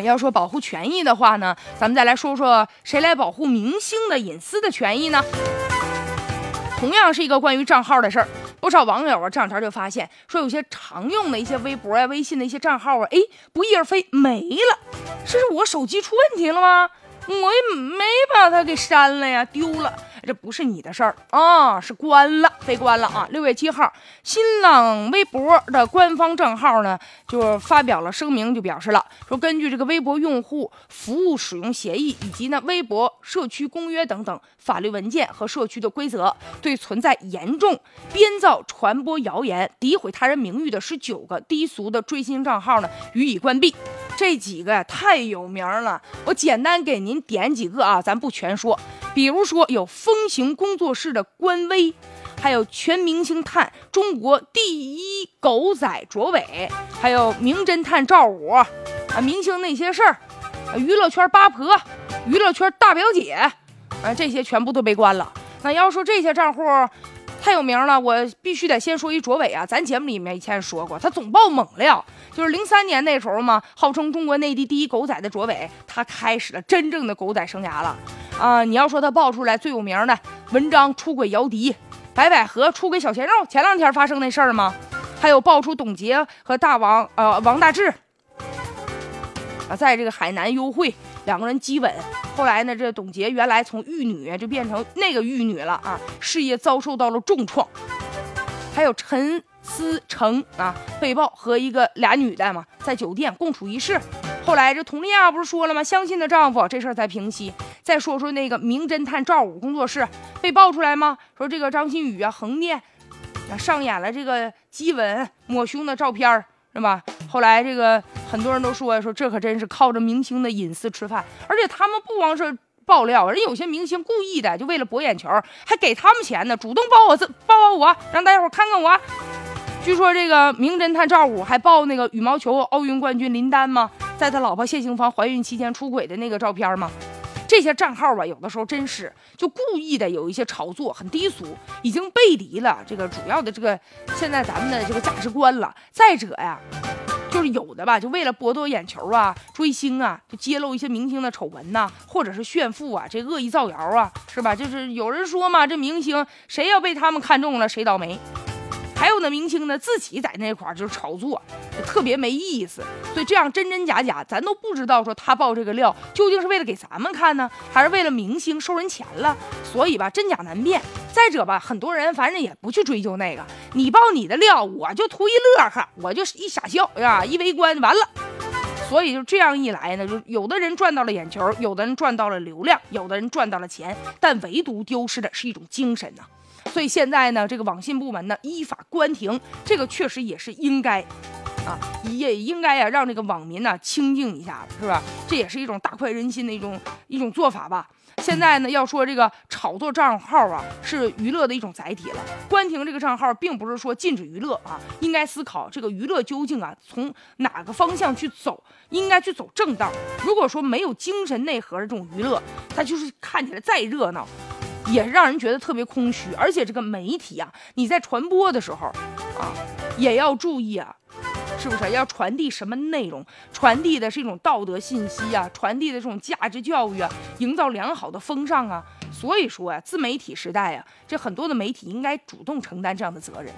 要说保护权益的话呢，咱们再来说说谁来保护明星的隐私的权益呢？同样是一个关于账号的事儿，不少网友啊这两天就发现说，有些常用的一些微博呀、微信的一些账号啊，哎，不翼而飞没了，这是我手机出问题了吗？我也没把它给删了呀，丢了。这不是你的事儿啊，是关了，被关了啊！六月七号，新浪微博的官方账号呢，就发表了声明，就表示了说，根据这个微博用户服务使用协议以及呢微博社区公约等等法律文件和社区的规则，对存在严重编造、传播谣言、诋毁他人名誉的十九个低俗的追星账号呢，予以关闭。这几个呀太有名了，我简单给您点几个啊，咱不全说。比如说有风行工作室的官微，还有全明星探中国第一狗仔卓伟，还有名侦探赵五啊，明星那些事儿，娱乐圈八婆，娱乐圈大表姐，啊，这些全部都被关了。那要说这些账户太有名了，我必须得先说一卓伟啊，咱节目里面以前说过，他总爆猛料，就是零三年那时候嘛，号称中国内地第一狗仔的卓伟，他开始了真正的狗仔生涯了。啊，你要说他爆出来最有名的文章出轨姚笛，白百合出轨小鲜肉，前两天发生那事儿吗？还有爆出董洁和大王呃王大治啊，在这个海南幽会两个人激吻，后来呢，这董洁原来从玉女就变成那个玉女了啊，事业遭受到了重创。还有陈思成啊，被曝和一个俩女的嘛，在酒店共处一室。后来这佟丽娅不是说了吗？相信的丈夫，这事儿才平息。再说说那个名侦探赵五工作室被爆出来吗？说这个张馨予啊横店上演了这个激吻抹胸的照片是吧？后来这个很多人都说说这可真是靠着明星的隐私吃饭，而且他们不光是爆料，人有些明星故意的就为了博眼球，还给他们钱呢，主动爆我这爆爆我，让大家伙看看我。据说这个名侦探赵五还爆那个羽毛球奥运冠军林丹吗？在他老婆谢杏芳怀孕期间出轨的那个照片吗？这些账号吧，有的时候真是就故意的有一些炒作，很低俗，已经背离了这个主要的这个现在咱们的这个价值观了。再者呀，就是有的吧，就为了博得眼球啊、追星啊，就揭露一些明星的丑闻呐，或者是炫富啊，这恶意造谣啊，是吧？就是有人说嘛，这明星谁要被他们看中了，谁倒霉。还有的明星呢，自己在那块儿就是炒作，特别没意思。所以这样真真假假，咱都不知道。说他爆这个料，究竟是为了给咱们看呢，还是为了明星收人钱了？所以吧，真假难辨。再者吧，很多人反正也不去追究那个，你爆你的料，我就图一乐呵，我就一傻笑呀，一围观完了。所以就这样一来呢，就有的人赚到了眼球，有的人赚到了流量，有的人赚到了钱，但唯独丢失的是一种精神呐。所以现在呢，这个网信部门呢依法关停，这个确实也是应该，啊，也应该呀让这个网民呢清静一下，是吧？这也是一种大快人心的一种一种做法吧。现在呢，要说这个炒作账号啊，是娱乐的一种载体了。关停这个账号，并不是说禁止娱乐啊，应该思考这个娱乐究竟啊从哪个方向去走，应该去走正道。如果说没有精神内核的这种娱乐，它就是看起来再热闹。也让人觉得特别空虚，而且这个媒体啊，你在传播的时候啊，也要注意啊，是不是要传递什么内容？传递的是一种道德信息啊，传递的这种价值教育啊，营造良好的风尚啊。所以说啊，自媒体时代啊，这很多的媒体应该主动承担这样的责任。